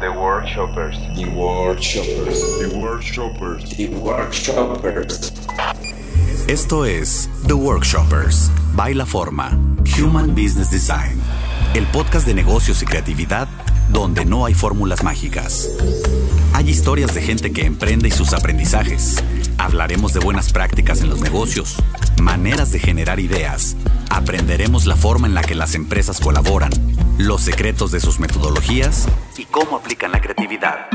The Workshoppers. The Workshoppers. The Workshoppers. The Workshoppers. Esto es The Workshoppers, Baila Forma, Human Business Design, el podcast de negocios y creatividad donde no hay fórmulas mágicas. Hay historias de gente que emprende y sus aprendizajes. Hablaremos de buenas prácticas en los negocios, maneras de generar ideas. Aprenderemos la forma en la que las empresas colaboran, los secretos de sus metodologías y cómo aplican la creatividad.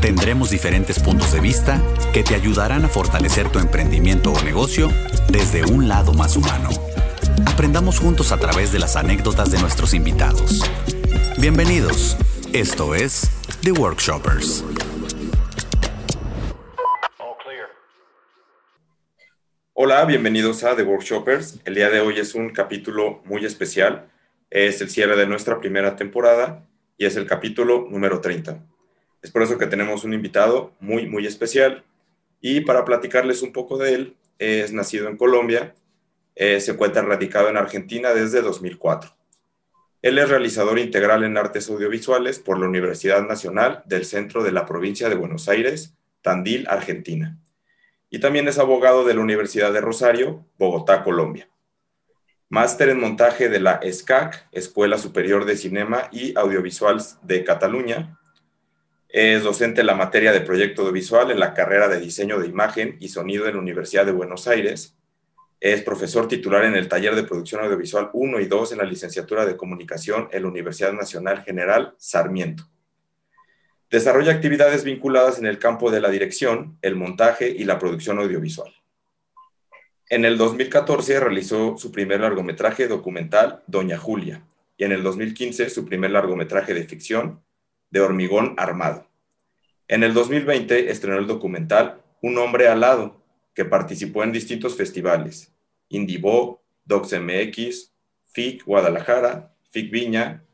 Tendremos diferentes puntos de vista que te ayudarán a fortalecer tu emprendimiento o negocio desde un lado más humano. Aprendamos juntos a través de las anécdotas de nuestros invitados. Bienvenidos. Esto es The Workshoppers. Hola, bienvenidos a The Workshoppers. El día de hoy es un capítulo muy especial. Es el cierre de nuestra primera temporada y es el capítulo número 30. Es por eso que tenemos un invitado muy, muy especial. Y para platicarles un poco de él, es nacido en Colombia, eh, se encuentra radicado en Argentina desde 2004. Él es realizador integral en artes audiovisuales por la Universidad Nacional del Centro de la Provincia de Buenos Aires, Tandil, Argentina. Y también es abogado de la Universidad de Rosario, Bogotá, Colombia. Máster en montaje de la ESCAC, Escuela Superior de Cinema y Audiovisual de Cataluña. Es docente en la materia de proyecto audiovisual en la carrera de diseño de imagen y sonido en la Universidad de Buenos Aires es profesor titular en el taller de producción audiovisual 1 y 2 en la licenciatura de comunicación en la Universidad Nacional General Sarmiento. Desarrolla actividades vinculadas en el campo de la dirección, el montaje y la producción audiovisual. En el 2014 realizó su primer largometraje documental, Doña Julia, y en el 2015 su primer largometraje de ficción, De Hormigón Armado. En el 2020 estrenó el documental Un hombre al lado, que participó en distintos festivales, Indivo, DocsMX, FIC Guadalajara, FIC Viña,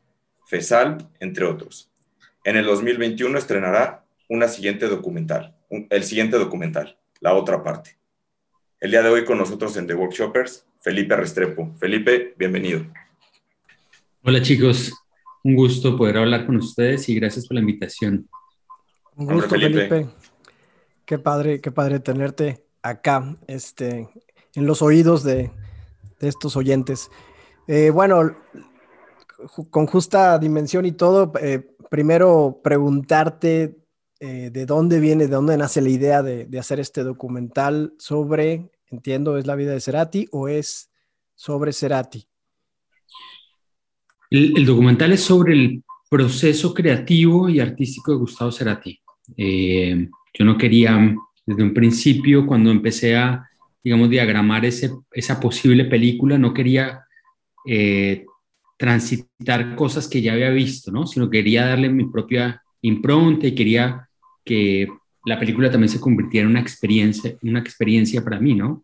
FESAL, entre otros. En el 2021 estrenará una siguiente documental, el siguiente documental, la otra parte. El día de hoy con nosotros en The Workshoppers, Felipe Restrepo. Felipe, bienvenido. Hola chicos, un gusto poder hablar con ustedes y gracias por la invitación. Un gusto, Felipe. Felipe. Qué padre, qué padre tenerte acá, este, en los oídos de, estos oyentes. Eh, bueno, con justa dimensión y todo, eh, primero preguntarte eh, de dónde viene, de dónde nace la idea de, hacer este documental sobre, entiendo, es la vida de Cerati o es sobre Cerati. El, documental es sobre el proceso creativo y artístico de Gustavo Cerati. yo no quería desde un principio, cuando empecé a, digamos, diagramar ese, esa posible película, no quería eh, transitar cosas que ya había visto, ¿no? Sino quería darle mi propia impronta y quería que la película también se convirtiera en una experiencia, una experiencia para mí, ¿no?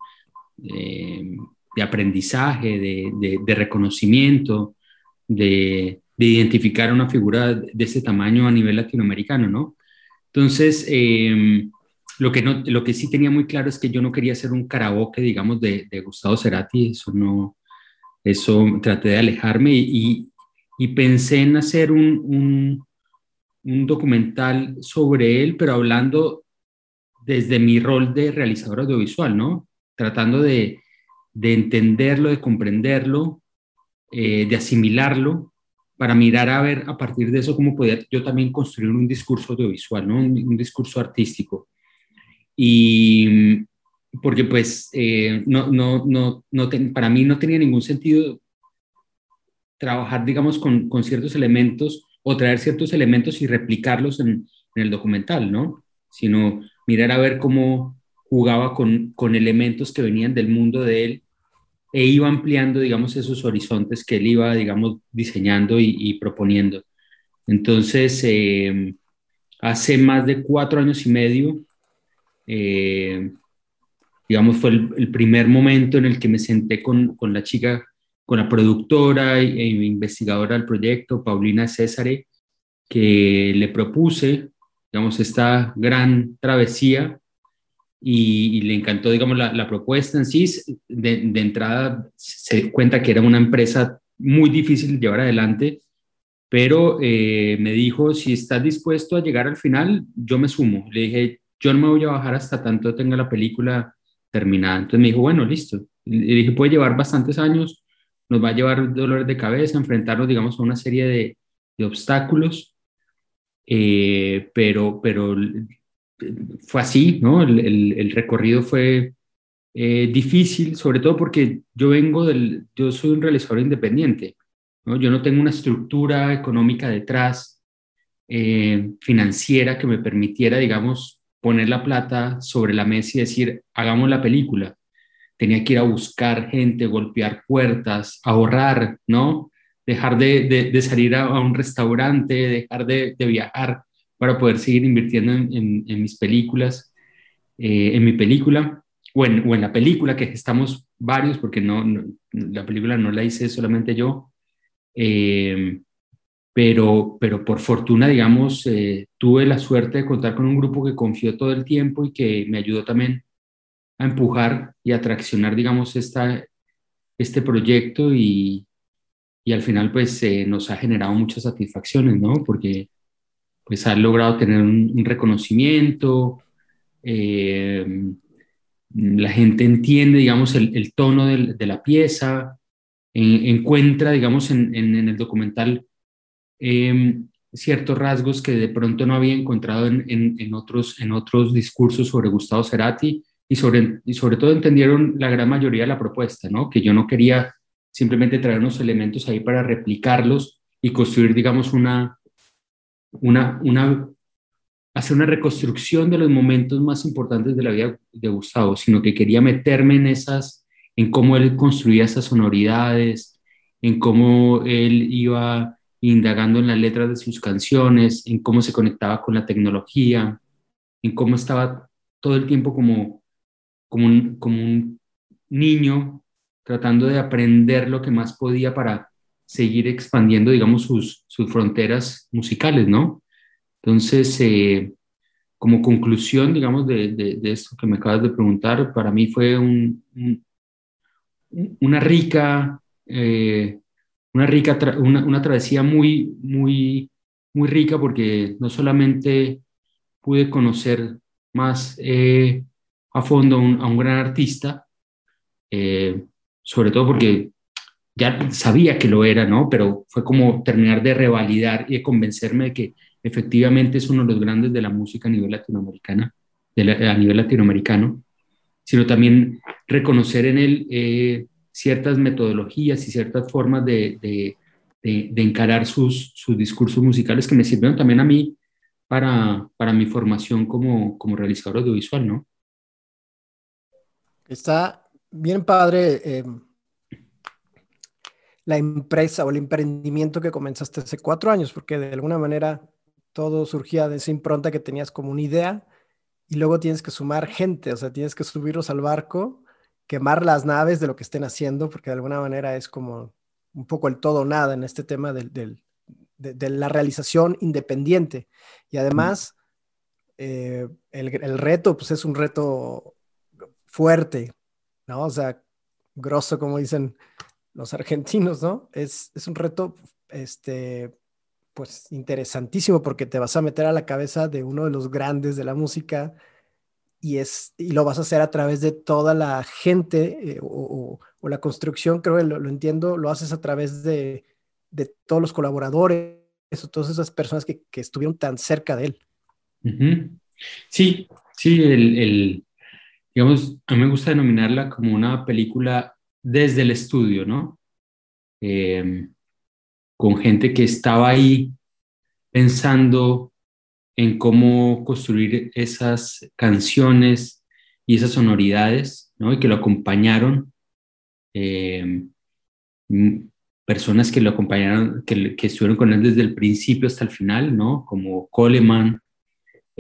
Eh, de aprendizaje, de, de, reconocimiento, de, de, identificar una figura de ese tamaño a nivel latinoamericano, ¿no? Entonces, eh, lo que, no, lo que sí tenía muy claro es que yo no quería hacer un karaoke, digamos, de, de Gustavo Cerati, eso no, eso traté de alejarme y, y, pensé en hacer un, un, un, documental sobre él, pero hablando desde mi rol de realizador audiovisual, ¿no? Tratando de, de entenderlo, de comprenderlo, eh, de asimilarlo, para mirar a ver a partir de eso cómo podía yo también construir un discurso audiovisual, ¿no? un, discurso artístico. Y porque pues eh, no, no, no, no para mí no tenía ningún sentido trabajar, digamos, con, con, ciertos elementos o traer ciertos elementos y replicarlos en, el documental, ¿no? Sino mirar a ver cómo jugaba con, con elementos que venían del mundo de él e iba ampliando, digamos, esos horizontes que él iba, digamos, diseñando y, proponiendo. Entonces, eh, hace más de cuatro años y medio, eh, digamos, fue el, primer momento en el que me senté con, con la chica, con la productora e investigadora del proyecto, Paulina Césare, que le propuse, digamos, esta gran travesía y, le encantó, digamos, la, la propuesta en sí. De, de, entrada se cuenta que era una empresa muy difícil de llevar adelante pero eh, me dijo, si estás dispuesto a llegar al final, yo me sumo. Le dije, yo no me voy a bajar hasta tanto tenga la película terminada. Entonces me dijo, bueno, listo. Le dije, puede llevar bastantes años, nos va a llevar dolores de cabeza, enfrentarnos, digamos, a una serie de, obstáculos, eh, pero, pero fue así, ¿no? El, recorrido fue eh, difícil, sobre todo porque yo vengo del, yo soy un realizador independiente, ¿no? Yo no tengo una estructura económica detrás, eh, financiera, que me permitiera, digamos, poner la plata sobre la mesa y decir, hagamos la película. Tenía que ir a buscar gente, golpear puertas, ahorrar, ¿no? Dejar de, de, salir a, un restaurante, dejar de, de viajar para poder seguir invirtiendo en, en, mis películas, eh, en mi película, o en, o en, la película que estamos varios, porque no, la película no la hice solamente yo, eh, pero, pero por fortuna, digamos, eh, tuve la suerte de contar con un grupo que confió todo el tiempo y que me ayudó también a empujar y a traccionar, digamos, esta, este proyecto y, y al final pues nos ha generado muchas satisfacciones, ¿no? Porque pues ha logrado tener un, reconocimiento, eh, la gente entiende, digamos, el, tono de la pieza, encuentra, digamos, en, el documental em, ciertos rasgos que de pronto no había encontrado en, otros, en otros discursos sobre Gustavo Cerati y sobre, y sobre todo entendieron la gran mayoría de la propuesta, ¿no? Que yo no quería simplemente traer unos elementos ahí para replicarlos y construir, digamos, una, una, una, hacer una reconstrucción de los momentos más importantes de la vida de Gustavo, sino que quería meterme en esas, en cómo él construía esas sonoridades, en cómo él iba indagando en las letras de sus canciones, en cómo se conectaba con la tecnología, en cómo estaba todo el tiempo como, como, un, como un niño tratando de aprender lo que más podía para seguir expandiendo, digamos, sus, sus fronteras musicales, ¿no? Entonces, eh, como conclusión, digamos, de, de, esto que me acabas de preguntar, para mí fue un, una rica, eh, una, rica una, una, travesía muy, muy, muy rica porque no solamente pude conocer más eh, a fondo a un, gran artista, sobre todo porque ya sabía que lo era, ¿no? Pero fue como terminar de revalidar y de convencerme de que efectivamente es uno de los grandes de la música a nivel latinoamericana, a nivel latinoamericano, sino también reconocer en él eh, ciertas metodologías y ciertas formas de, de, de, encarar sus, sus, discursos musicales que me sirvieron también a mí para, para mi formación como, como realizador audiovisual, ¿no? Está bien padre. Eh la empresa o el emprendimiento que comenzaste hace cuatro años, porque de alguna manera todo surgía de esa impronta que tenías como una idea y luego tienes que sumar gente, o sea, tienes que subirlos al barco, quemar las naves de lo que estén haciendo, porque de alguna manera es como un poco el todo o nada en este tema del, de, la realización independiente. Y además, eh, el, el, reto, pues es un reto fuerte, ¿no? O sea, grosso, como dicen los argentinos, ¿no? Es, es un reto, este, pues interesantísimo porque te vas a meter a la cabeza de uno de los grandes de la música y, es, y lo vas a hacer a través de toda la gente eh, o, o, la construcción, creo que lo, entiendo, lo haces a través de, de todos los colaboradores todas esas personas que, que, estuvieron tan cerca de él. Sí, sí, el, el, digamos, a mí me gusta denominarla como una película desde el estudio, ¿no? Eh, con gente que estaba ahí pensando en cómo construir esas canciones y esas sonoridades, ¿no? Y que lo acompañaron. Eh, personas que lo acompañaron, que, que, estuvieron con él desde el principio hasta el final, ¿no? Como Coleman,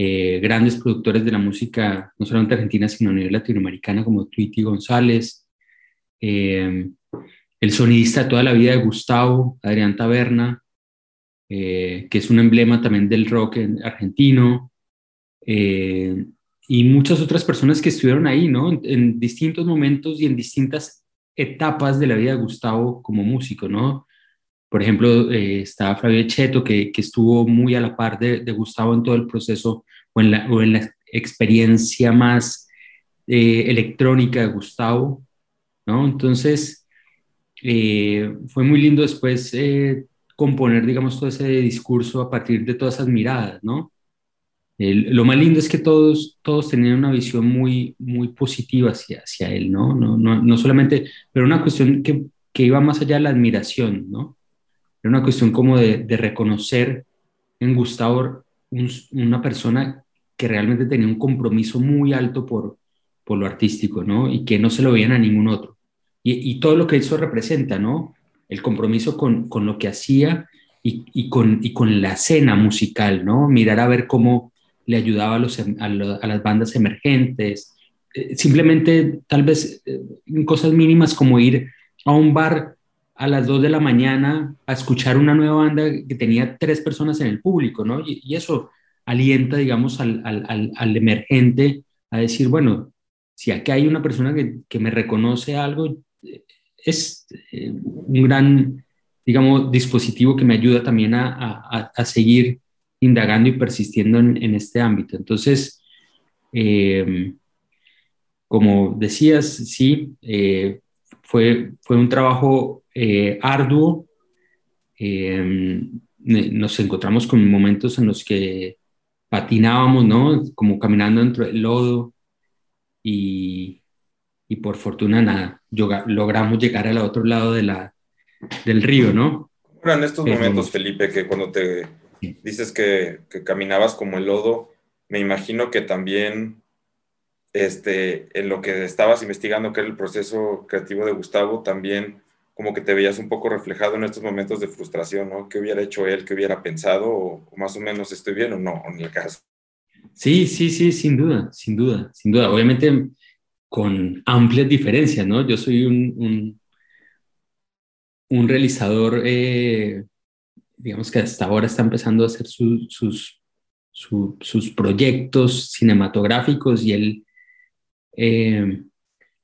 eh, grandes productores de la música, no solamente argentina, sino a nivel latinoamericana, como Tweety González, eh, el sonidista toda la vida de Gustavo, Adrián Taberna, eh, que es un emblema también del rock argentino, y muchas otras personas que estuvieron ahí, ¿no? En, distintos momentos y en distintas etapas de la vida de Gustavo como músico, ¿no? Por ejemplo, eh, está Flavio Cheto, que, que, estuvo muy a la par de, de, Gustavo en todo el proceso o en la, o en la experiencia más eh, electrónica de Gustavo, ¿no? Entonces, eh, fue muy lindo después componer, digamos, todo ese discurso a partir de todas esas miradas, ¿no? lo más lindo es que todos, todos tenían una visión muy, muy positiva hacia, hacia él, ¿no? No, no, no solamente, pero una cuestión que, que iba más allá de la admiración, ¿no? Era una cuestión como de, reconocer en Gustavo una persona que realmente tenía un compromiso muy alto por, por lo artístico, ¿no? Y que no se lo veían a ningún otro. Y, todo lo que eso representa, ¿no? El compromiso con, con lo que hacía y, y, con, y con la escena musical, ¿no? Mirar a ver cómo le ayudaba a, los, a, las bandas emergentes, eh, simplemente tal vez eh, cosas mínimas como ir a un bar a las 2 de la mañana a escuchar una nueva banda que tenía tres personas en el público, ¿no? Y, eso alienta, digamos, al, al, al, emergente a decir, bueno, si aquí hay una persona que, que me reconoce algo, es eh, un gran, digamos, dispositivo que me ayuda también a, a, a seguir indagando y persistiendo en, en este ámbito. Entonces, eh, como decías, sí, eh, fue, fue un trabajo eh, arduo. Eh, nos encontramos con momentos en los que patinábamos, ¿no? Como caminando dentro del lodo y, y por fortuna nada, logramos llegar al otro lado de la, del río, ¿no? en estos momentos, Felipe, que cuando te dices que, que caminabas como el lodo, me imagino que también este, en lo que estabas investigando, que era el proceso creativo de Gustavo, también como que te veías un poco reflejado en estos momentos de frustración, ¿no? ¿Qué hubiera hecho él? ¿Qué hubiera pensado? ¿O, más o menos estoy bien o no en el caso? Sí, sí, sí, sin duda, sin duda, sin duda. Obviamente con amplias diferencias, ¿no? Yo soy un, un, realizador, eh, digamos que hasta ahora está empezando a hacer sus, sus proyectos cinematográficos y él eh,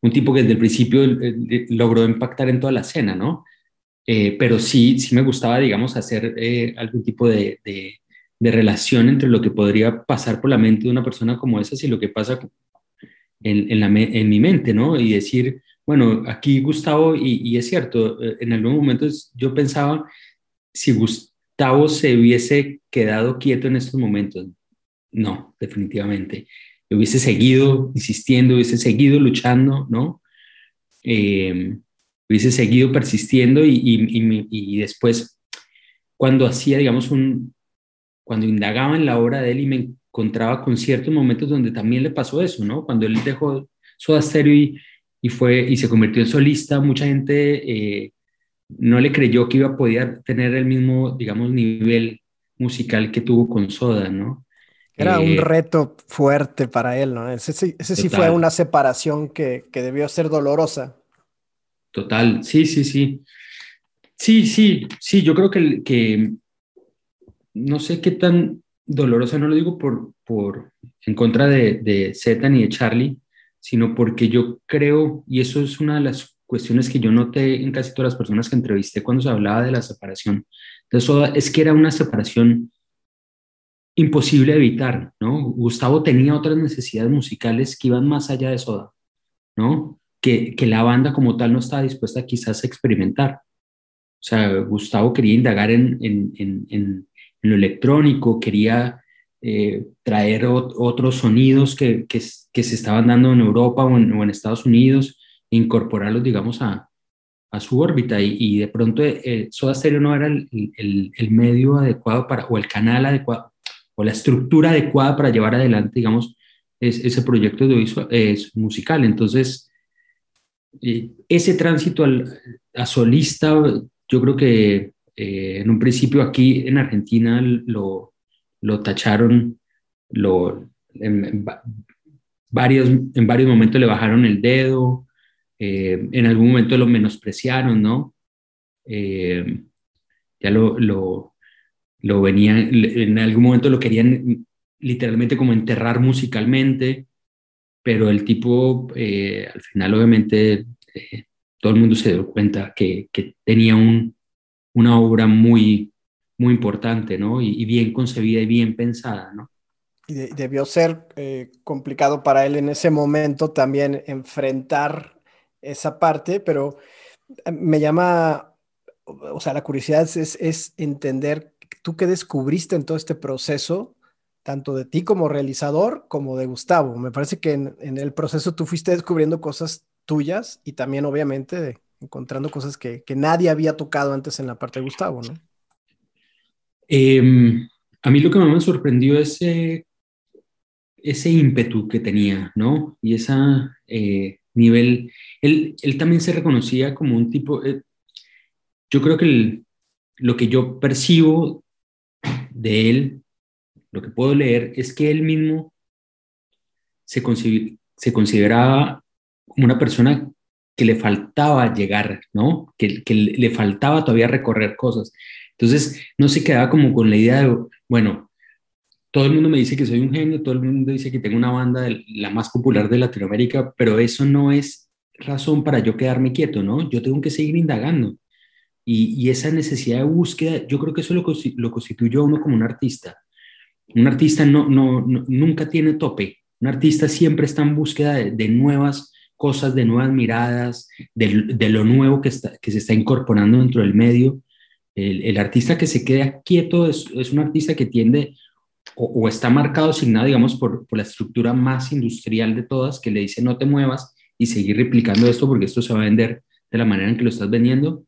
un tipo que desde el principio eh, eh, logró impactar en toda la escena, ¿no? pero sí, sí me gustaba, digamos, hacer algún tipo de, de, relación entre lo que podría pasar por la mente de una persona como esa y lo que pasa en, en, mi mente, ¿no? Y decir, bueno, aquí Gustavo, y, y es cierto, en algún momento yo pensaba si Gustavo se hubiese quedado quieto en estos momentos. No, definitivamente hubiese seguido insistiendo, hubiese seguido luchando, ¿no? Eh, hubiese seguido persistiendo y, y, y, después cuando hacía, digamos, un, cuando indagaba en la obra de él y me encontraba con ciertos momentos donde también le pasó eso, ¿no? Cuando él dejó Soda Stereo y, fue, y se convirtió en solista, mucha gente eh, no le creyó que iba a poder tener el mismo, digamos, nivel musical que tuvo con Soda, ¿no? Era un eh, reto fuerte para él, ¿no? Ese, sí fue una separación que, debió ser dolorosa. Total, sí, sí, sí. Sí, sí, sí, yo creo que, que no sé qué tan dolorosa, no lo digo por, por en contra de, de Zeta ni de Charlie, sino porque yo creo, y eso es una de las cuestiones que yo noté en casi todas las personas que entrevisté cuando se hablaba de la separación. Entonces, es que era una separación imposible evitar, ¿no? Gustavo tenía otras necesidades musicales que iban más allá de Soda, ¿no? Que, que la banda como tal no estaba dispuesta quizás a experimentar. O sea, Gustavo quería indagar en, en, en, lo electrónico, quería eh, traer otros sonidos que, que, se estaban dando en Europa o en, Estados Unidos e incorporarlos, digamos, a, a su órbita y, y de pronto eh, Soda Stereo no era el, el, el, medio adecuado para, o el canal adecuado o la estructura adecuada para llevar adelante, digamos, es, ese proyecto de es musical. Entonces, eh, ese tránsito a solista, yo creo que eh, en un principio aquí en Argentina lo, lo tacharon, lo, en, varios, en varios momentos le bajaron el dedo, eh, en algún momento lo menospreciaron, ¿no? ya lo, lo venían, en algún momento lo querían literalmente como enterrar musicalmente, pero el tipo, eh, al final obviamente, eh, todo el mundo se dio cuenta que, tenía un, una obra muy, muy importante, ¿no? Y, bien concebida y bien pensada, ¿no? Y debió ser eh, complicado para él en ese momento también enfrentar esa parte, pero me llama, o sea, la curiosidad es, es entender tú qué descubriste en todo este proceso, tanto de ti como realizador como de Gustavo. Me parece que en, el proceso tú fuiste descubriendo cosas tuyas y también obviamente encontrando cosas que, que, nadie había tocado antes en la parte de Gustavo, ¿no? Em, a mí lo que más me sorprendió es ese, ímpetu que tenía, ¿no? Y ese eh, nivel, él, él, también se reconocía como un tipo, eh, yo creo que lo que yo percibo de él, lo que puedo leer, es que él mismo se, se consideraba como una persona que le faltaba llegar, ¿no? Que, le faltaba todavía recorrer cosas. Entonces, no se quedaba como con la idea de, bueno, todo el mundo me dice que soy un genio, todo el mundo dice que tengo una banda la más popular de Latinoamérica, pero eso no es razón para yo quedarme quieto, ¿no? Yo tengo que seguir indagando. Y, esa necesidad de búsqueda, yo creo que eso lo, lo constituyó a uno como un artista. Un artista no, no, nunca tiene tope. Un artista siempre está en búsqueda de, nuevas cosas, de nuevas miradas, de, de lo nuevo que, está, que se está incorporando dentro del medio. El, el artista que se queda quieto es, es un artista que tiende o, o, está marcado, asignado, digamos, por, por la estructura más industrial de todas, que le dice no te muevas y seguir replicando esto porque esto se va a vender de la manera en que lo estás vendiendo,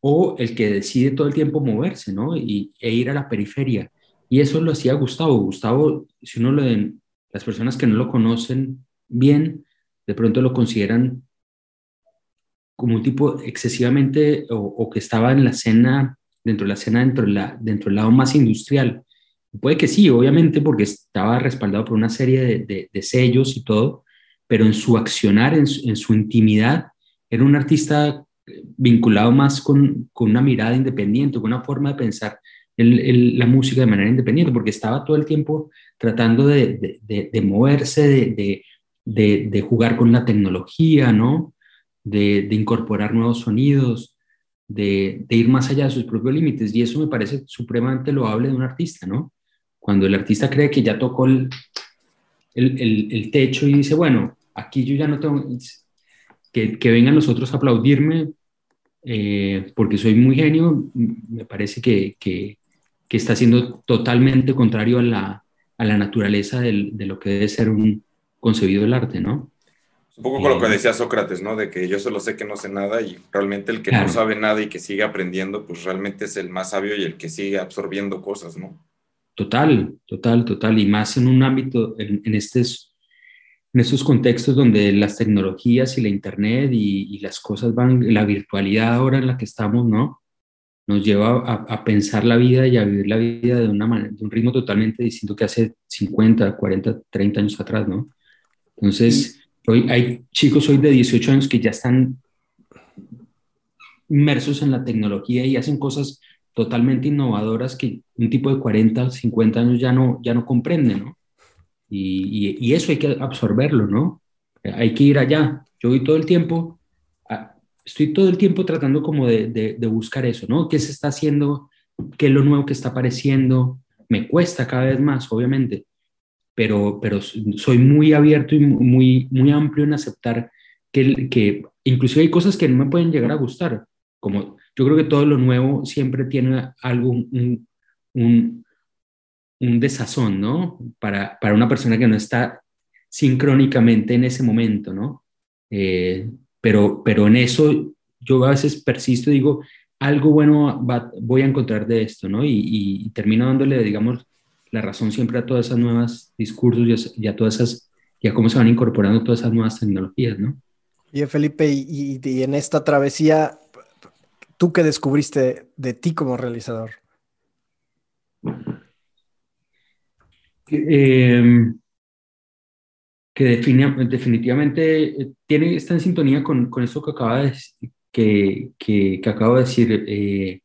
o el que decide todo el tiempo moverse, ¿no? Y, e ir a la periferia. Y eso lo hacía Gustavo. Gustavo, si uno lo den, las personas que no lo conocen bien, de pronto lo consideran como un tipo excesivamente o, que estaba en la escena, dentro de la escena, dentro, de la, dentro del lado más industrial. Puede que sí, obviamente, porque estaba respaldado por una serie de, de, sellos y todo, pero en su accionar, en su, en su, intimidad, era un artista vinculado más con, con, una mirada independiente, con una forma de pensar el, el, la música de manera independiente, porque estaba todo el tiempo tratando de, de moverse, de, de, de jugar con la tecnología, ¿no? De, incorporar nuevos sonidos, de, ir más allá de sus propios límites. Y eso me parece supremamente loable de un artista, ¿no? Cuando el artista cree que ya tocó el, el, techo y dice, bueno, aquí yo ya no tengo, que, que vengan los otros a aplaudirme eh, porque soy muy genio, me parece que, que, que, está siendo totalmente contrario a la, a la naturaleza del, de lo que debe ser un, concebido el arte, ¿no? Un poco con lo que decía Sócrates, ¿no? De que yo solo sé que no sé nada y realmente el que claro. no sabe nada y que sigue aprendiendo, pues realmente es el más sabio y el que sigue absorbiendo cosas, ¿no? Total, total, total. Y más en un ámbito, en, en, estos, en estos contextos donde las tecnologías y la Internet y, y, las cosas van, la virtualidad ahora en la que estamos, ¿no? Nos lleva a, a pensar la vida y a vivir la vida de, una manera, de un ritmo totalmente distinto que hace 50, 40, 30 años atrás, ¿no? Entonces, hoy hay chicos hoy de 18 años que ya están inmersos en la tecnología y hacen cosas totalmente innovadoras que un tipo de 40, 50 años ya no, ya no comprende, ¿no? Y, y, y eso hay que absorberlo, ¿no? Hay que ir allá. Yo voy todo el tiempo, estoy todo el tiempo tratando como de, de, de, buscar eso, ¿no? ¿Qué se está haciendo? ¿Qué es lo nuevo que está apareciendo? Me cuesta cada vez más, obviamente, pero, pero soy muy abierto y muy, muy amplio en aceptar que, que inclusive hay cosas que no me pueden llegar a gustar, como yo creo que todo lo nuevo siempre tiene algo, un, un, un desazón, ¿no? Para, para, una persona que no está sincrónicamente en ese momento, ¿no? Eh, pero, pero en eso yo a veces persisto y digo, algo bueno voy a encontrar de esto, ¿no? Y, y, y termino dándole, digamos, la razón siempre a todas esas nuevas discursos y a, todas esas, y a cómo se van incorporando todas esas nuevas tecnologías, ¿no? Bien, Felipe, y, en esta travesía, ¿tú qué descubriste de ti como realizador? Eh, que definitivamente tiene, está en sintonía con, con eso que acaba de que, que acabo de decir. Eh,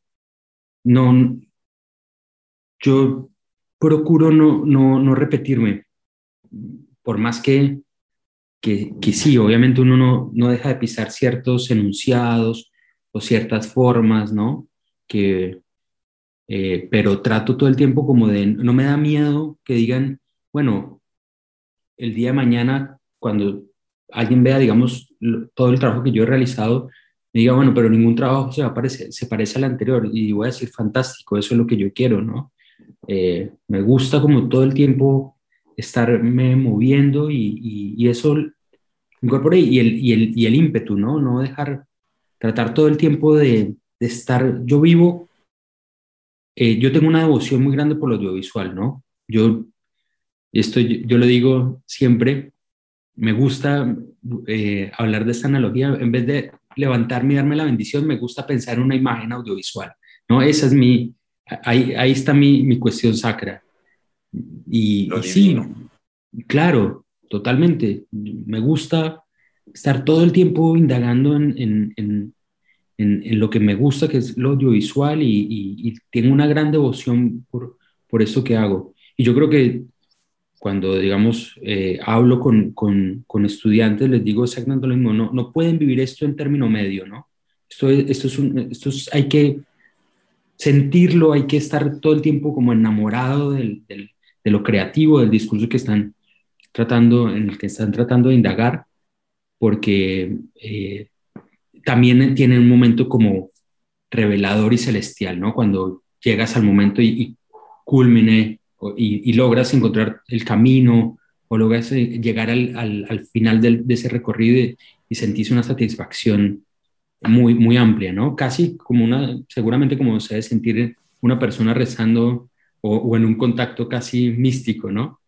no, yo procuro no, no, no repetirme, por más que, que, que, sí, obviamente uno no, no deja de pisar ciertos enunciados o ciertas formas, ¿no? que eh, pero trato todo el tiempo como de, no me da miedo que digan, bueno, el día de mañana, cuando alguien vea, digamos, todo el trabajo que yo he realizado, me diga, bueno, pero ningún trabajo se, va a parecer, se parece al anterior. Y voy a decir, fantástico, eso es lo que yo quiero, ¿no? Eh, me gusta como todo el tiempo estarme moviendo y, y, eso incorpore y el, y, el, y el ímpetu, ¿no? No dejar, tratar todo el tiempo de, de estar, yo vivo, eh, yo tengo una devoción muy grande por lo audiovisual, ¿no? Yo, esto yo, lo digo siempre, me gusta eh, hablar de esta analogía, en vez de levantarme y darme la bendición, me gusta pensar en una imagen audiovisual, ¿no? Esa es mi, ahí, ahí está mi, mi cuestión sacra. Y, sí, claro, totalmente. Me gusta estar todo el tiempo indagando en, en, en, en lo que me gusta, que es lo audiovisual, y, y, tengo una gran devoción por, por esto que hago. Y yo creo que cuando, digamos, eh, hablo con, con, con, estudiantes, les digo exactamente lo mismo, no, no pueden vivir esto en término medio, ¿no? Esto, esto, es un, esto es, hay que sentirlo, hay que estar todo el tiempo como enamorado del, del, de lo creativo, del discurso que están tratando, en el que están tratando de indagar, porque eh, también tiene un momento como revelador y celestial, ¿no? Cuando llegas al momento y, culmine y, logras encontrar el camino o logras eh, llegar al, al, al final del, de ese recorrido y, y sentís una satisfacción muy, muy amplia, ¿no? Casi como una, seguramente como se debe sentir una persona rezando o, en un contacto casi místico, ¿no?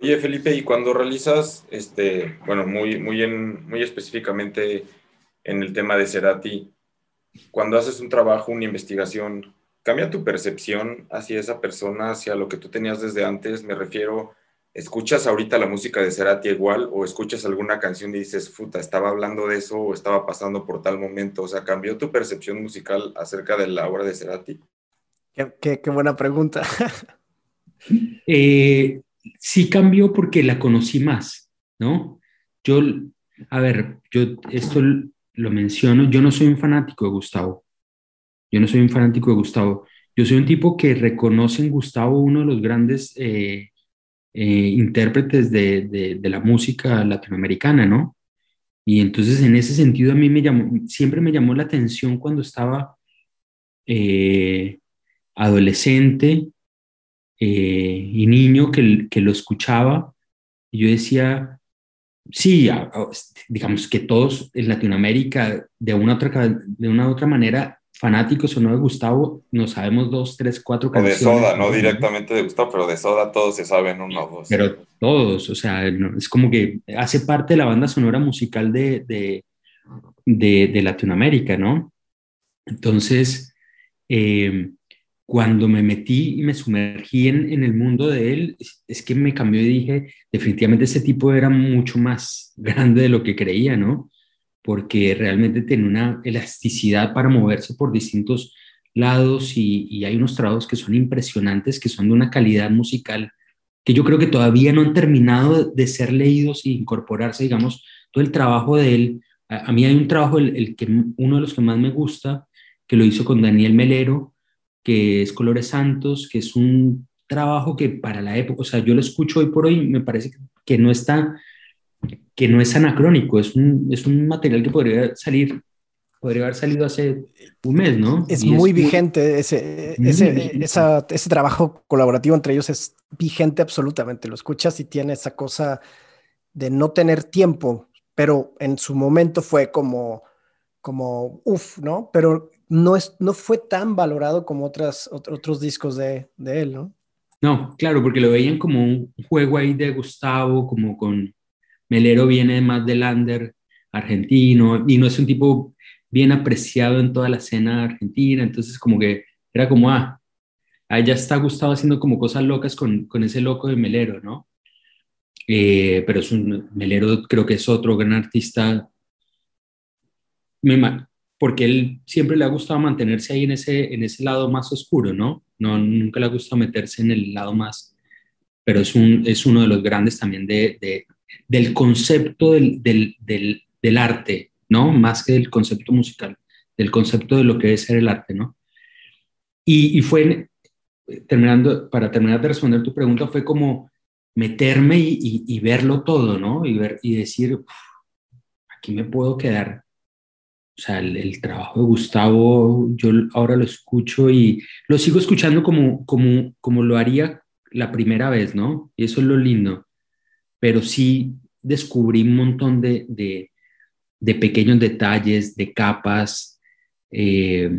Oye, Felipe, y cuando realizas, este, bueno, muy, muy, en, muy específicamente en el tema de Cerati, cuando haces un trabajo, una investigación, ¿cambia tu percepción hacia esa persona, hacia lo que tú tenías desde antes? Me refiero, ¿escuchas ahorita la música de Cerati igual o escuchas alguna canción y dices, puta, estaba hablando de eso o estaba pasando por tal momento? O sea, ¿cambió tu percepción musical acerca de la obra de Cerati? Qué, buena pregunta. Eh, sí cambió porque la conocí más, ¿no? Yo, a ver, yo esto lo menciono, yo no soy un fanático de Gustavo. Yo no soy un fanático de Gustavo. Yo soy un tipo que reconoce en Gustavo uno de los grandes eh, eh, intérpretes de, de, la música latinoamericana, ¿no? Y entonces en ese sentido a mí me llamó, siempre me llamó la atención cuando estaba adolescente eh, y niño que, que, lo escuchaba, y yo decía, sí, digamos que todos en Latinoamérica, de una, otra, de una otra manera, fanáticos o no de Gustavo, no sabemos dos, tres, cuatro canciones. O de Soda, no directamente de Gustavo, pero de Soda todos se saben uno o dos. Pero todos, o sea, es como que hace parte de la banda sonora musical de, de, de, de Latinoamérica, ¿no? Entonces, eh, cuando me metí y me sumergí en, en, el mundo de él, es, que me cambió y dije, definitivamente ese tipo era mucho más grande de lo que creía, ¿no? Porque realmente tiene una elasticidad para moverse por distintos lados y, y hay unos trabajos que son impresionantes, que son de una calidad musical que yo creo que todavía no han terminado de ser leídos e incorporarse, digamos, todo el trabajo de él. A, a mí hay un trabajo, el, el, que, uno de los que más me gusta, que lo hizo con Daniel Melero, que es Colores Santos, que es un trabajo que para la época, o sea, yo lo escucho hoy por hoy, me parece que no está, que no es anacrónico, es un, es un material que podría salir, podría haber salido hace un mes, ¿no? Es muy vigente, ese, ese, ese trabajo colaborativo entre ellos es vigente absolutamente, lo escuchas y tiene esa cosa de no tener tiempo, pero en su momento fue como, como, uff, ¿no? Pero no, es, no fue tan valorado como otras, otros discos de, de, él, ¿no? No, claro, porque lo veían como un juego ahí de Gustavo, como con Melero viene más del under argentino y no es un tipo bien apreciado en toda la escena argentina, entonces como que era como, ah, ya está Gustavo haciendo como cosas locas con, con ese loco de Melero, ¿no? Eh, pero es un, Melero creo que es otro gran artista. Me, porque él siempre le ha gustado mantenerse ahí en ese, en ese lado más oscuro, ¿no? no nunca le ha gustado meterse en el lado más, pero es, un, es uno de los grandes también de, de del concepto del, del, del, arte, ¿no? Más que del concepto musical, del concepto de lo que debe ser el arte, ¿no? Y, fue, terminando, para terminar de responder tu pregunta, fue como meterme y, verlo todo, ¿no? Y, ver, y decir, aquí me puedo quedar. O sea, el, trabajo de Gustavo, yo ahora lo escucho y lo sigo escuchando como, como, como lo haría la primera vez, ¿no? Y eso es lo lindo. Pero sí descubrí un montón de, de, de pequeños detalles, de capas. Eh,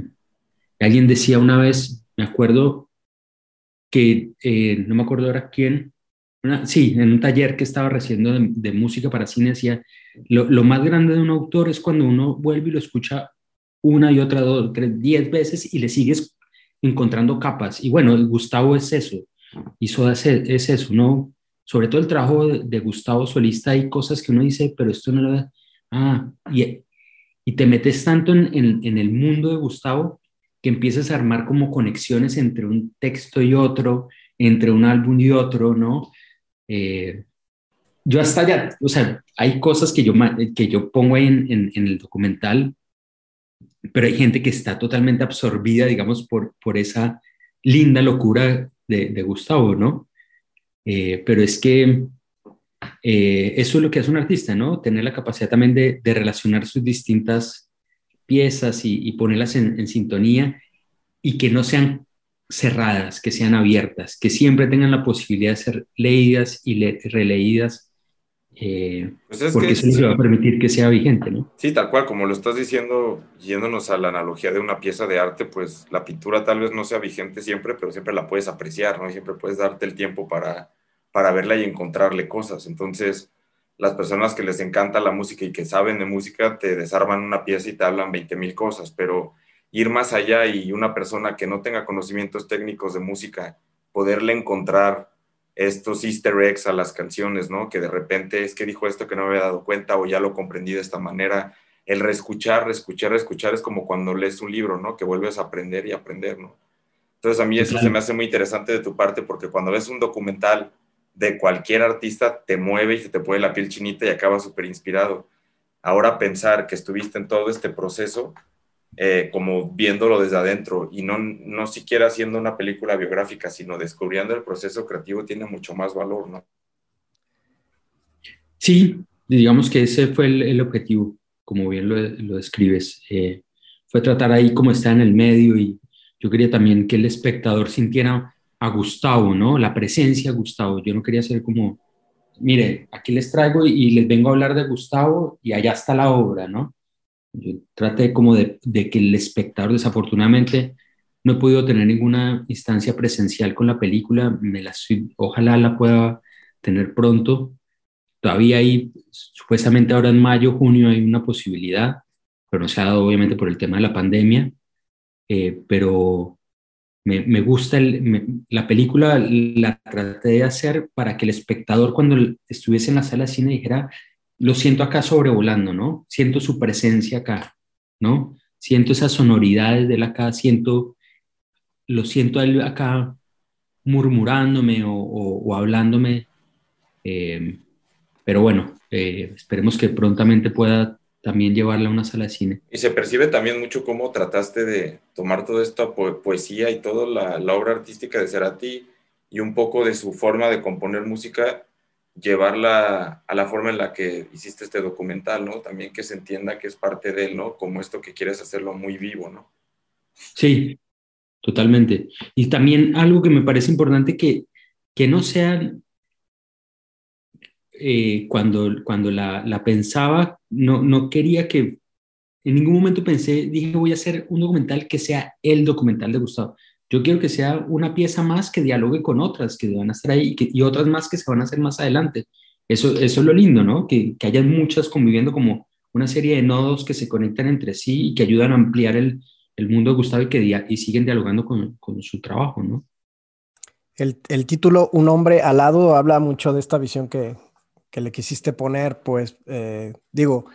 alguien decía una vez, me acuerdo que, eh, no me acuerdo ahora quién, sí, en un taller que estaba recibiendo de, música para cine, decía, lo, más grande de un autor es cuando uno vuelve y lo escucha una y otra, dos, tres, diez veces y le sigues encontrando capas. Y bueno, Gustavo es eso, hizo es, es eso, ¿no? Sobre todo el trabajo de, Gustavo Solista, hay cosas que uno dice, pero esto no lo... Ah, y, y te metes tanto en, en el mundo de Gustavo que empiezas a armar como conexiones entre un texto y otro, entre un álbum y otro, ¿no? Eh, yo hasta ya, o sea, hay cosas que yo, que yo pongo ahí en, en, el documental, pero hay gente que está totalmente absorbida, digamos, por, por esa linda locura de, de Gustavo, ¿no? Eh, pero es que eh, eso es lo que hace un artista, ¿no? Tener la capacidad también de, de relacionar sus distintas piezas y, ponerlas en, sintonía y que no sean cerradas, que sean abiertas, que siempre tengan la posibilidad de ser leídas y releídas, eh, pues porque eso les va a permitir que sea vigente, ¿no? Sí, tal cual, como lo estás diciendo, yéndonos a la analogía de una pieza de arte, pues la pintura tal vez no sea vigente siempre, pero siempre la puedes apreciar, ¿no? Y siempre puedes darte el tiempo para, para verla y encontrarle cosas. Entonces, las personas que les encanta la música y que saben de música te desarman una pieza y te hablan 20 mil cosas, pero ir más allá y una persona que no tenga conocimientos técnicos de música, poderle encontrar estos easter eggs a las canciones, ¿no? Que de repente es que dijo esto que no me había dado cuenta o ya lo comprendí de esta manera. El reescuchar, reescuchar, reescuchar es como cuando lees un libro, ¿no? Que vuelves a aprender y aprender, ¿no? Entonces a mí eso se me hace muy interesante de tu parte porque cuando ves un documental de cualquier artista te mueve y se te pone la piel chinita y acaba súper inspirado. Ahora pensar que estuviste en todo este proceso, eh, como viéndolo desde adentro y no, no siquiera haciendo una película biográfica, sino descubriendo el proceso creativo, tiene mucho más valor, ¿no? Sí, digamos que ese fue el, objetivo, como bien lo, describes. Eh, fue tratar ahí como está en el medio y yo quería también que el espectador sintiera a Gustavo, ¿no? La presencia de Gustavo. Yo no quería ser como, mire, aquí les traigo y, les vengo a hablar de Gustavo y allá está la obra, ¿no? Yo traté como de, que el espectador, desafortunadamente, no he podido tener ninguna instancia presencial con la película, me la, ojalá la pueda tener pronto. Todavía hay, supuestamente ahora en mayo, junio hay una posibilidad, pero no se ha dado obviamente por el tema de la pandemia, eh, pero me, gusta la película, la traté de hacer para que el espectador cuando estuviese en la sala de cine dijera, lo siento acá sobrevolando, ¿no? Siento su presencia acá, ¿no? Siento esas sonoridades de él acá, siento, lo siento a él acá murmurándome o, hablándome. Eh, pero bueno, eh, esperemos que prontamente pueda también llevarla a una sala de cine. Y se percibe también mucho cómo trataste de tomar toda esta poesía y toda la, obra artística de Cerati y un poco de su forma de componer música, llevarla a la forma en la que hiciste este documental, ¿no? También que se entienda que es parte de él, ¿no? Como esto que quieres hacerlo muy vivo, ¿no? Sí, totalmente. Y también algo que me parece importante que, que no sean eh, cuando, cuando la, la, pensaba, no, no quería que, en ningún momento pensé, dije, voy a hacer un documental que sea el documental de Gustavo. Yo quiero que sea una pieza más que dialogue con otras que van a estar ahí y, que, y otras más que se van a hacer más adelante. Eso, eso es lo lindo, ¿no? Que, que hayan muchas conviviendo como una serie de nodos que se conectan entre sí y que ayudan a ampliar el, el mundo de Gustavo y que y siguen dialogando con, con su trabajo, ¿no? El, el, título Un hombre al lado habla mucho de esta visión que, que le quisiste poner, pues eh, digo,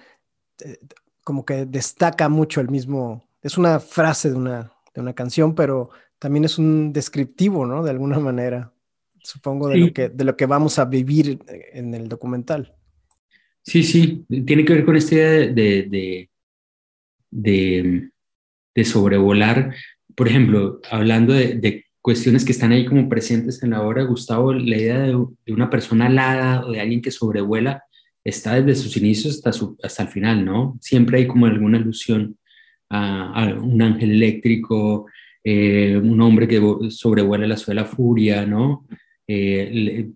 eh, como que destaca mucho el mismo, es una frase de una, de una canción, pero también es un descriptivo, ¿no? De alguna manera, supongo, de, lo, que, de lo que vamos a vivir en el documental. Sí, sí, tiene que ver con esta idea de, de, de, sobrevolar. por ejemplo, hablando de, cuestiones que están ahí como presentes en la obra, Gustavo, la idea de, una persona alada o de alguien que sobrevuela está desde sus inicios hasta, su, hasta el final, ¿no? Siempre hay como alguna alusión a, un ángel eléctrico, eh, un hombre que sobrevuela la suela furia, ¿no? Eh,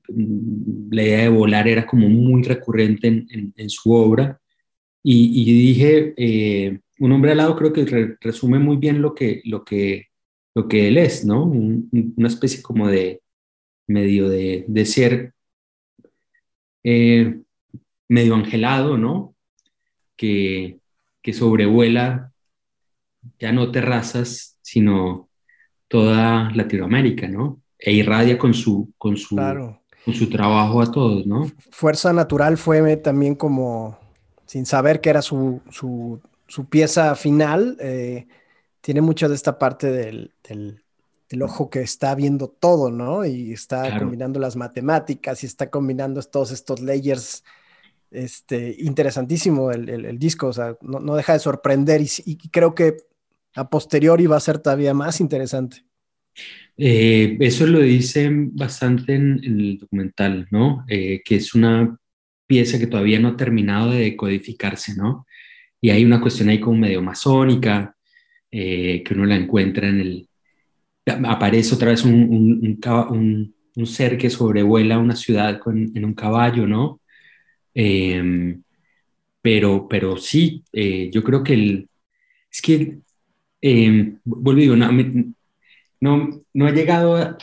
la idea de volar era como muy recurrente en, su obra. Y, dije, eh, un hombre alado creo que resume muy bien lo que, lo que, lo que él es, ¿no? una especie como de medio de, de ser medio angelado, ¿no? Que, que sobrevuela ya no terrazas, sino toda Latinoamérica, ¿no? E irradia con su, con su, con su trabajo a todos, ¿no? Fuerza Natural fue también como, sin saber que era su, su, su pieza final, eh, tiene mucho de esta parte del, del, ojo que está viendo todo, ¿no? Y está combinando las matemáticas y está combinando todos estos layers este, interesantísimo el, disco, o sea, no, deja de sorprender y, creo que a posteriori va a ser todavía más interesante. Eh, eso lo dicen bastante en, el documental, ¿no? Eh, que es una pieza que todavía no ha terminado de codificarse, ¿no? Y hay una cuestión ahí como medio masónica, eh, que uno la encuentra en el... Aparece otra vez un, un ser que sobrevuela una ciudad con, en un caballo, ¿no? Em, pero, pero sí, eh, yo creo que el, es que, eh, vuelvo digo, no, no, no he llegado a,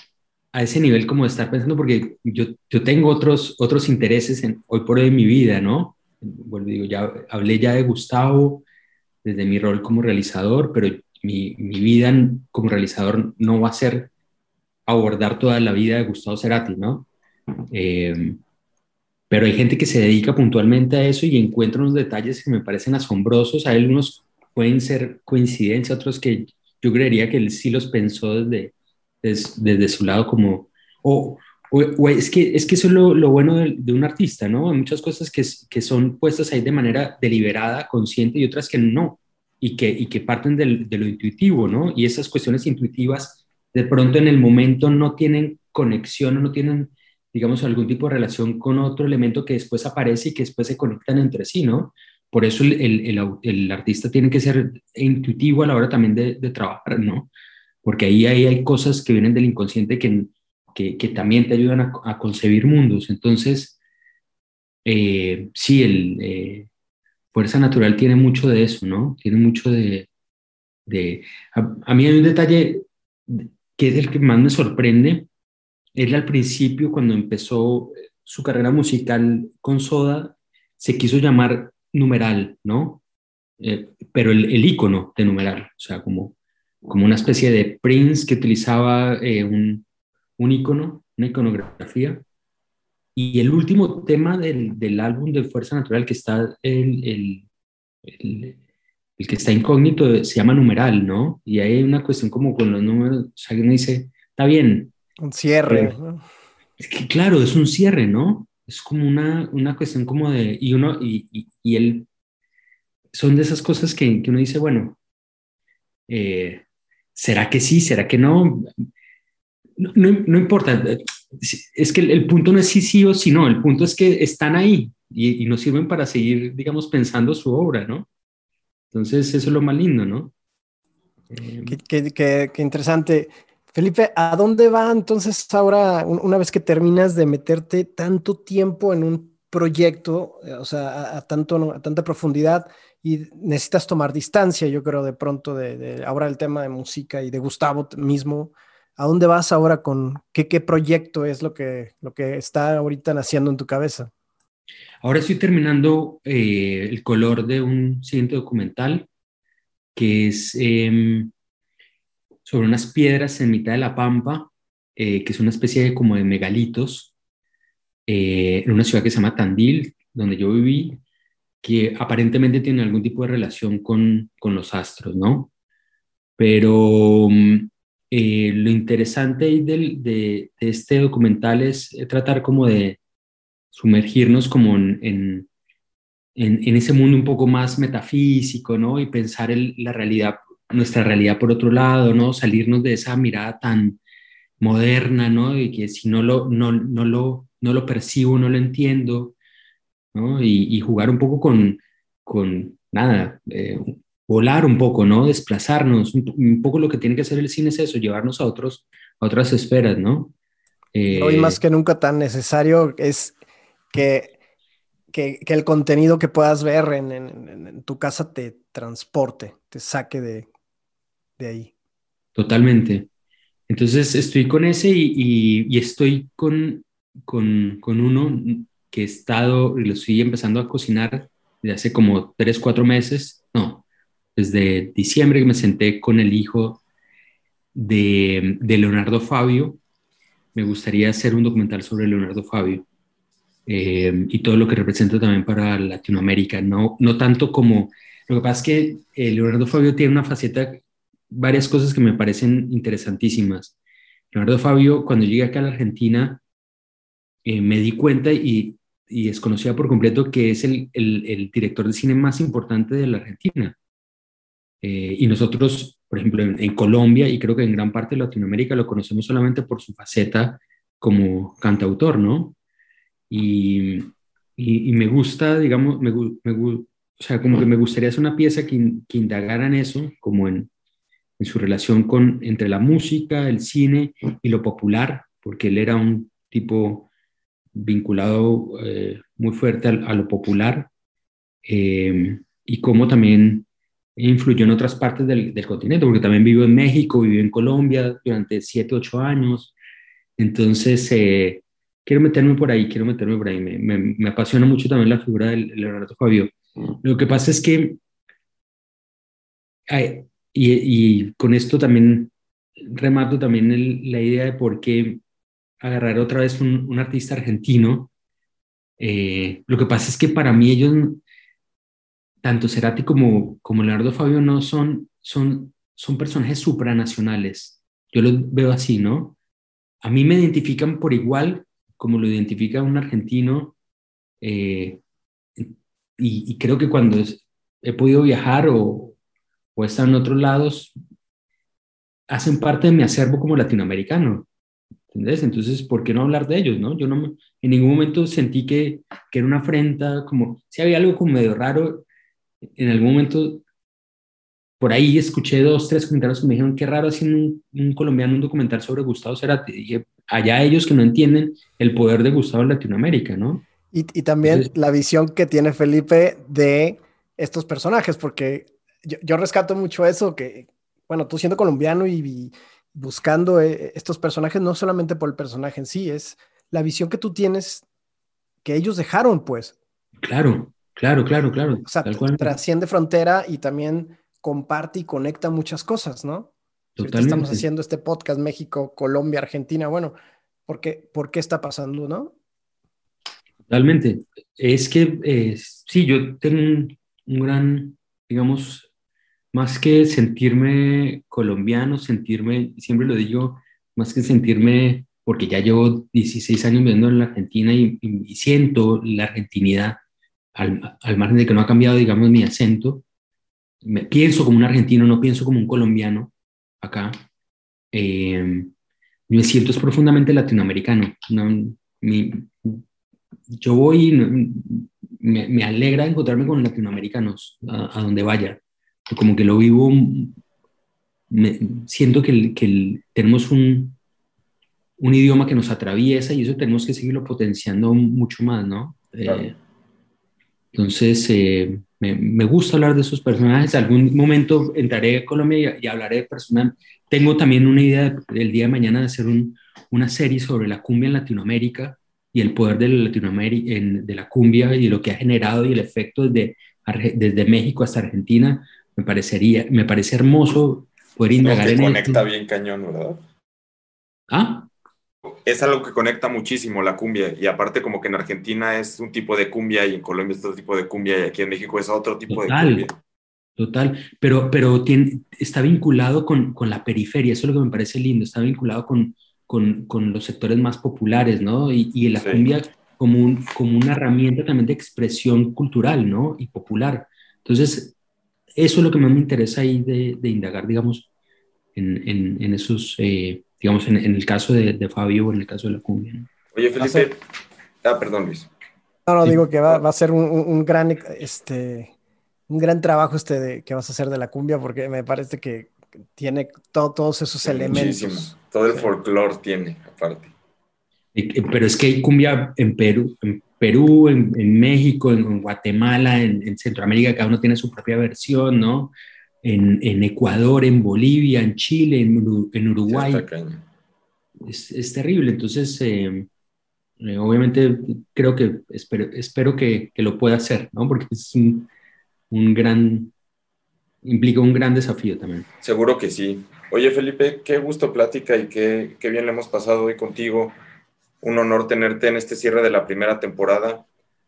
ese nivel como de estar pensando porque yo, yo tengo otros, otros intereses en, hoy por hoy en mi vida, ¿no? Vuelvo digo, ya hablé ya de Gustavo desde mi rol como realizador, pero mi, mi vida como realizador no va a ser abordar toda la vida de Gustavo Cerati, ¿no? Eh, pero hay gente que se dedica puntualmente a eso y encuentra unos detalles que me parecen asombrosos. Hay algunos pueden ser coincidencia, otros que yo creería que él sí los pensó desde, desde, su lado como... O, o, es, que, es que eso es lo, lo bueno de, de, un artista, ¿no? Hay muchas cosas que, que son puestas ahí de manera deliberada, consciente y otras que no, y que, y que parten del, de lo intuitivo, ¿no? Y esas cuestiones intuitivas de pronto en el momento no tienen conexión o no tienen digamos, algún tipo de relación con otro elemento que después aparece y que después se conectan entre sí, ¿no? Por eso el, el, el, artista tiene que ser intuitivo a la hora también de, de trabajar, ¿no? Porque ahí, ahí, hay cosas que vienen del inconsciente que, que, que también te ayudan a, a concebir mundos. Entonces, eh, sí, el eh, Fuerza Natural tiene mucho de eso, ¿no? Tiene mucho de... de a, a mí hay un detalle que es el que más me sorprende, él al principio, cuando empezó su carrera musical con Soda, se quiso llamar numeral, ¿no? Eh, pero el, el, icono de numeral, o sea, como, como una especie de Prince que utilizaba eh, un, un icono, una iconografía. Y el último tema del, del álbum de Fuerza Natural, que está el, el, el, el que está incógnito, se llama numeral, ¿no? Y hay una cuestión como con los números, o sea, uno dice, está bien, un cierre. Es que claro, es un cierre, ¿no? Es como una, una cuestión como de, y uno, y, y, él, son de esas cosas que, que uno dice, bueno, eh, ¿será que sí? ¿Será que no? No, no, importa, es que el, punto no es sí, sí o sí, no, el punto es que están ahí y, y, nos sirven para seguir, digamos, pensando su obra, ¿no? Entonces, eso es lo más lindo, ¿no? Qué, qué, qué, qué interesante. Felipe, ¿a dónde va entonces ahora, una vez que terminas de meterte tanto tiempo en un proyecto, eh, o sea, a, tanto, a tanta profundidad y necesitas tomar distancia, yo creo, de pronto de, ahora el tema de música y de Gustavo mismo? ¿A dónde vas ahora con qué, qué proyecto es lo que, lo que está ahorita naciendo en tu cabeza? Ahora estoy terminando eh, el color de un siguiente documental que es... Em, sobre unas piedras en mitad de la pampa, eh, que es una especie de, como de megalitos, eh, en una ciudad que se llama Tandil, donde yo viví, que aparentemente tiene algún tipo de relación con, con los astros, ¿no? Pero mm, eh, lo interesante de, de, este documental es tratar como de sumergirnos como en, en, en, ese mundo un poco más metafísico, ¿no? Y pensar la realidad nuestra realidad por otro lado, ¿no? Salirnos de esa mirada tan moderna, ¿no? Y que si no lo, no, no lo, no lo percibo, no lo entiendo, ¿no? Y, jugar un poco con, con nada, eh, volar un poco, ¿no? Desplazarnos. Un, poco lo que tiene que hacer el cine es eso, llevarnos a, otros, a otras esferas, ¿no? Hoy más que nunca tan necesario es que, que, el contenido que puedas ver en, en, tu casa te transporte, te saque de, ahí. Totalmente. Entonces estoy con ese y, estoy con, con, con, uno que he estado, lo estoy empezando a cocinar desde hace como tres, cuatro meses, no, desde diciembre me senté con el hijo de, de Leonardo Fabio, me gustaría hacer un documental sobre Leonardo Fabio eh, y todo lo que representa también para Latinoamérica. No, no tanto como... Lo que pasa es que eh, Leonardo Fabio tiene una faceta, varias cosas que me parecen interesantísimas. Leonardo Fabio, cuando llegué acá a la Argentina, eh, me di cuenta y, y, desconocía por completo que es el, el, director de cine más importante de la Argentina. y nosotros por ejemplo, en, Colombia y creo que en gran parte de Latinoamérica lo conocemos solamente por su faceta como cantautor, ¿no? Y, y, me gusta, digamos, me, me, o sea, como que me gustaría hacer una pieza que, que indagara en eso, como en, en, su relación con, entre la música, el cine y lo popular, porque él era un tipo vinculado eh, muy fuerte a, a lo popular, eh, y cómo también influyó en otras partes del, del, continente, porque también vivió en México, vivió en Colombia durante 7, 8 años. Entonces, eh, quiero meterme por ahí, quiero meterme por ahí. Me, me, apasiona mucho también la figura de Leonardo Fabio. Lo que pasa es que, y, y, con esto también remato también la idea de por qué agarrar otra vez un, un artista argentino. Eh, lo que pasa es que para mí ellos tanto Cerati como, como Leonardo Fabio no son, son, son personajes supranacionales. Yo los veo así, ¿no? A mí me identifican por igual como lo identifica un argentino. Eh, y, creo que cuando he podido viajar o, o estado en otros lados, hacen parte de mi acervo como latinoamericano. ¿Entendés? Entonces, ¿por qué no hablar de ellos, no? Yo no en ningún momento sentí que, que era una afrenta, como si había algo como medio raro en algún momento por ahí escuché dos, tres comentarios que me dijeron, qué raro haciendo un, un, colombiano un documental sobre Gustavo Cerati. dije, allá ellos que no entienden el poder de Gustavo en Latinoamérica, ¿no? Y, y también la visión que tiene Felipe de estos personajes, porque yo, yo, rescato mucho eso, que, bueno, tú siendo colombiano y, y buscando eh, estos personajes, no solamente por el personaje en sí, es la visión que tú tienes que ellos dejaron, pues. Claro, Claro, claro, claro. O sea, trasciende frontera y también comparte y conecta muchas cosas, ¿no? Totalmente. Estamos haciendo este podcast México, Colombia, Argentina. Bueno, ¿por qué, por qué está pasando, no? Totalmente. Es que eh, sí, yo tengo un, un, gran, digamos, más que sentirme colombiano, sentirme, siempre lo digo, más que sentirme, porque ya llevo 16 años viviendo en la Argentina y, y siento la argentinidad al, al, margen de que no ha cambiado, digamos, mi acento, me, pienso como un argentino, no pienso como un colombiano acá. Eh, me siento es profundamente latinoamericano. No, mi, yo voy, me, me, alegra encontrarme con latinoamericanos a, a donde vaya. Como que lo vivo, me, siento que, que tenemos un, un idioma que nos atraviesa y eso tenemos que seguirlo potenciando mucho más, ¿no? Claro. Eh, entonces, eh, me, me, gusta hablar de esos personajes. Algún momento entraré a Colombia y, y hablaré de personas. Tengo también una idea del día de mañana de hacer un, una serie sobre la cumbia en Latinoamérica y el poder de, Latinoamérica, en, de la cumbia y lo que ha generado y el efecto desde, desde México hasta Argentina. Me, parecería, me parece hermoso poder indagar en conecta bien cañón, ¿verdad? ¿Ah? es algo que conecta muchísimo la cumbia y aparte como que en Argentina es un tipo de cumbia y en Colombia es otro tipo de cumbia y aquí en México es otro tipo total, de cumbia. Total, pero, pero tiene, está vinculado con, con, la periferia, eso es lo que me parece lindo, está vinculado con, con, con los sectores más populares, ¿no? Y, y la sí. cumbia como, un, como una herramienta también de expresión cultural, ¿no? Y popular. Entonces, eso es lo que más me interesa ahí de, de indagar, digamos, en, en, en esos, eh, digamos, en, en, el caso de, de, Fabio o en el caso de la cumbia. ¿no? Oye, Felipe. Ah, perdón, Luis. No, no, sí. digo que va, va a ser un, un, gran, este, un gran trabajo este de, que vas a hacer de la cumbia, porque me parece que tiene todo, todos esos elementos. Muchísimo. Todo el folclore tiene, aparte. Pero es que hay cumbia en Perú, en Perú, en, en México, en, en Guatemala, en, en, Centroamérica, cada uno tiene su propia versión, ¿no? En, Ecuador, en Bolivia, en Chile, en, Uruguay. Es, es, terrible. Entonces, eh, eh, obviamente, creo que espero, espero que, que, lo pueda hacer, ¿no? Porque es un, un gran, implica un gran desafío también. Seguro que sí. Oye, Felipe, qué gusto plática y qué, qué bien le hemos pasado hoy contigo un honor tenerte en este cierre de la primera temporada.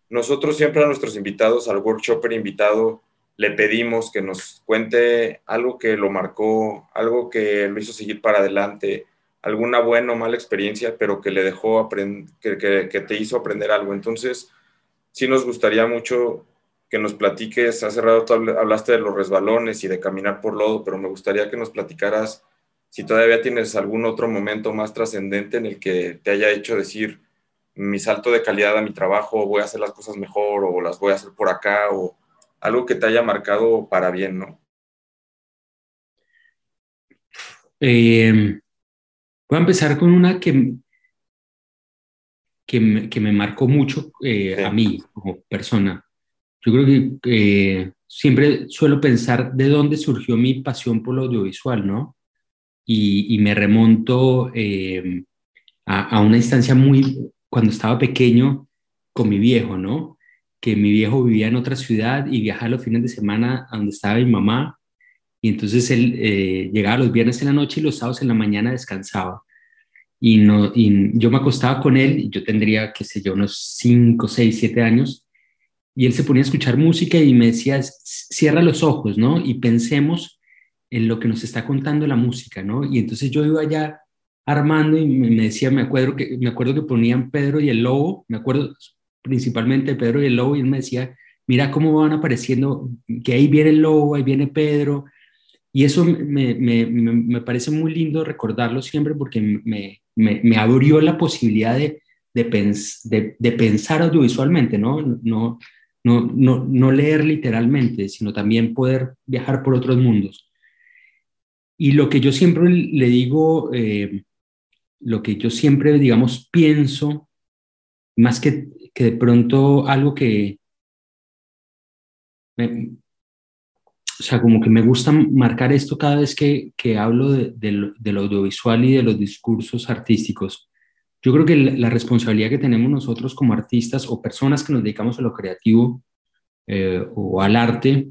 Nosotros siempre a nuestros invitados, al workshopper invitado, le pedimos que nos cuente algo que lo marcó, algo que lo hizo seguir para adelante, alguna buena o mala experiencia, pero que le dejó que, que, te hizo aprender algo. Entonces, sí nos gustaría mucho que nos platiques. Hace rato hablaste de los resbalones y de caminar por lodo, pero me gustaría que nos platicaras si todavía tienes algún otro momento más trascendente en el que te haya hecho decir, mi salto de calidad a mi trabajo, voy a hacer las cosas mejor o las voy a hacer por acá o algo que te haya marcado para bien, ¿no? Eh, voy a empezar con una que, que, me, que me marcó mucho eh, sí. a mí como persona. Yo creo que eh, siempre suelo pensar de dónde surgió mi pasión por lo audiovisual, ¿no? Y, me remonto eh, a, una instancia muy, cuando estaba pequeño, con mi viejo, ¿no? Que mi viejo vivía en otra ciudad y viajaba los fines de semana a donde estaba mi mamá. Y entonces él eh, llegaba los viernes en la noche y los sábados en la mañana descansaba. Y, no, y yo me acostaba con él, yo tendría, qué sé yo, unos 5, 6, 7 años, y él se ponía a escuchar música y me decía, cierra los ojos, ¿no? Y pensemos en lo que nos está contando la música, ¿no? Y entonces yo iba allá armando y me decía, me acuerdo que, me acuerdo que ponían Pedro y el Lobo, me acuerdo principalmente Pedro y el Lobo, y él me decía, mira cómo van apareciendo, que ahí viene el Lobo, ahí viene Pedro, y eso me, me, me parece muy lindo recordarlo siempre porque me, me abrió la posibilidad de, de, de, pensar audiovisualmente, ¿no? No, no, no, no leer literalmente, sino también poder viajar por otros mundos. Y lo que yo siempre le digo, eh, lo que yo siempre, digamos, pienso, más que, que de pronto algo que, me, o sea, como que me gusta marcar esto cada vez que, que hablo de, de, lo, de, lo, audiovisual y de los discursos artísticos. Yo creo que la, la, responsabilidad que tenemos nosotros como artistas o personas que nos dedicamos a lo creativo eh, o al arte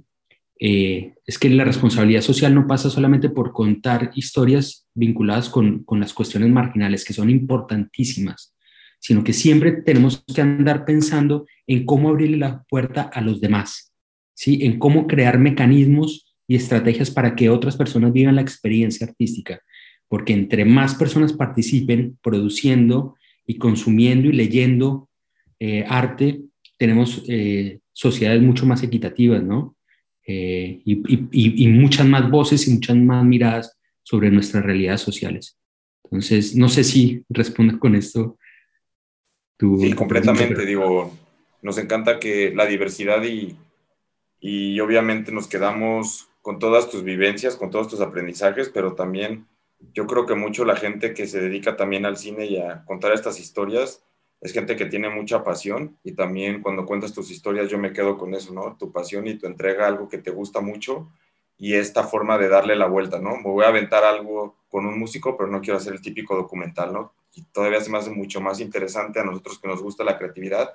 eh, es que la responsabilidad social no pasa solamente por contar historias vinculadas con, las cuestiones marginales, que son importantísimas, sino que siempre tenemos que andar pensando en cómo abrirle la puerta a los demás, ¿sí? en cómo crear mecanismos y estrategias para que otras personas vivan la experiencia artística, porque entre más personas participen produciendo y consumiendo y leyendo eh, arte, tenemos eh, sociedades mucho más equitativas, ¿no? Eh, y, y, y, muchas más voces y muchas más miradas sobre nuestras realidades sociales. Entonces, no sé si responde con esto. Tu, sí, completamente. Digo, nos encanta que la diversidad y, y obviamente nos quedamos con todas tus vivencias, con todos tus aprendizajes, pero también yo creo que mucho la gente que se dedica también al cine y a contar estas historias, es gente que tiene mucha pasión y también cuando cuentas tus historias yo me quedo con eso, ¿no? Tu pasión y tu entrega algo que te gusta mucho y esta forma de darle la vuelta, ¿no? Me voy a aventar algo con un músico, pero no quiero hacer el típico documental, ¿no? Y todavía se me hace mucho más interesante a nosotros que nos gusta la creatividad.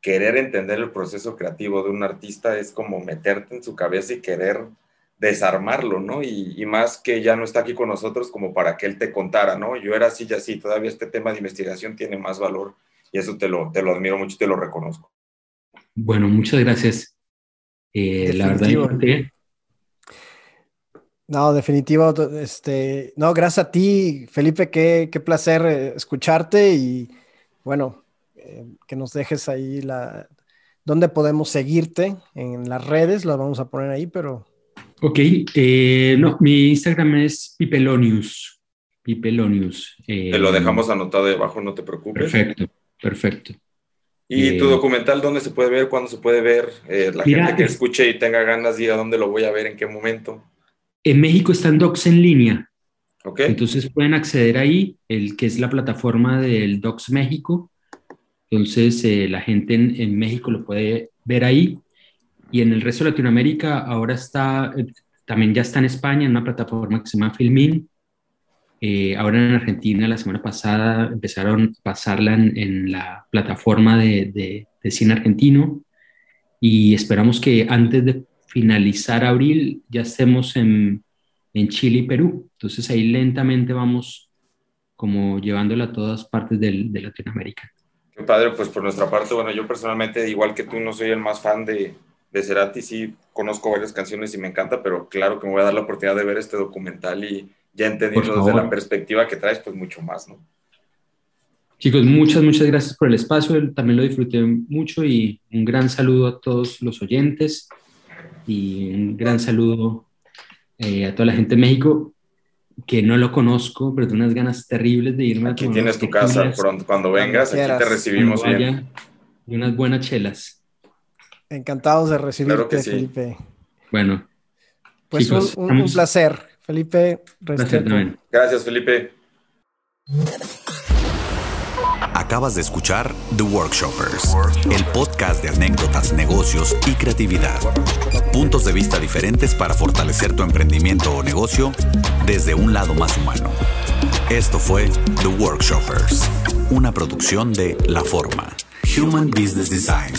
Querer entender el proceso creativo de un artista es como meterte en su cabeza y querer desarmarlo, ¿no? Y, y, más que ya no está aquí con nosotros como para que él te contara, ¿no? Yo era así y así, todavía este tema de investigación tiene más valor y eso te lo, te lo admiro mucho y te lo reconozco. Bueno, muchas gracias. Eh, la verdad, ¿eh? No, definitivo. Este, no, gracias a ti, Felipe. Qué, qué placer eh, escucharte y bueno, eh, que nos dejes ahí la dónde podemos seguirte en las redes. Las vamos a poner ahí, pero Ok, eh, no, mi Instagram es Pipelonius. Pipelonius. Eh, te lo dejamos anotado debajo, no te preocupes. Perfecto, perfecto. ¿Y tu documental dónde se puede ver? ¿Cuándo se puede ver? la gente que escuche y tenga ganas, diga dónde lo voy a ver, en qué momento. En México están Docs en línea. Okay. Entonces pueden acceder ahí, el que es la plataforma del Docs México. Entonces la gente en, en México lo puede ver ahí y en el resto de Latinoamérica ahora está, eh, también ya está en España, en una plataforma que se llama Filmin. Eh, ahora en Argentina, la semana pasada, empezaron a pasarla en, la plataforma de, de, cine argentino y esperamos que antes de finalizar abril ya estemos en, en Chile y Perú. Entonces ahí lentamente vamos como llevándola a todas partes de, de Latinoamérica. Qué padre, pues por nuestra parte, bueno, yo personalmente, igual que tú, no soy el más fan de, de Cerati sí conozco varias canciones y me encanta, pero claro que me voy a dar la oportunidad de ver este documental y ya entendiendo desde la perspectiva que traes, pues mucho más, ¿no? Chicos, muchas, muchas gracias por el espacio, también lo disfruté mucho y un gran saludo a todos los oyentes y un gran saludo eh, a toda la gente de México que no lo conozco, pero tengo unas ganas terribles de irme. Aquí tienes tu casa, cuando vengas, aquí te recibimos bien. Y unas buenas chelas. Encantados de recibirte, Felipe. Bueno. Pues un, placer, Felipe. Gracias, Felipe. Acabas de escuchar The Workshoppers, el podcast de anécdotas, negocios y creatividad. Puntos de vista diferentes para fortalecer tu emprendimiento o negocio desde un lado más humano. Esto fue The Workshoppers, una producción de La Forma, Human Business Design.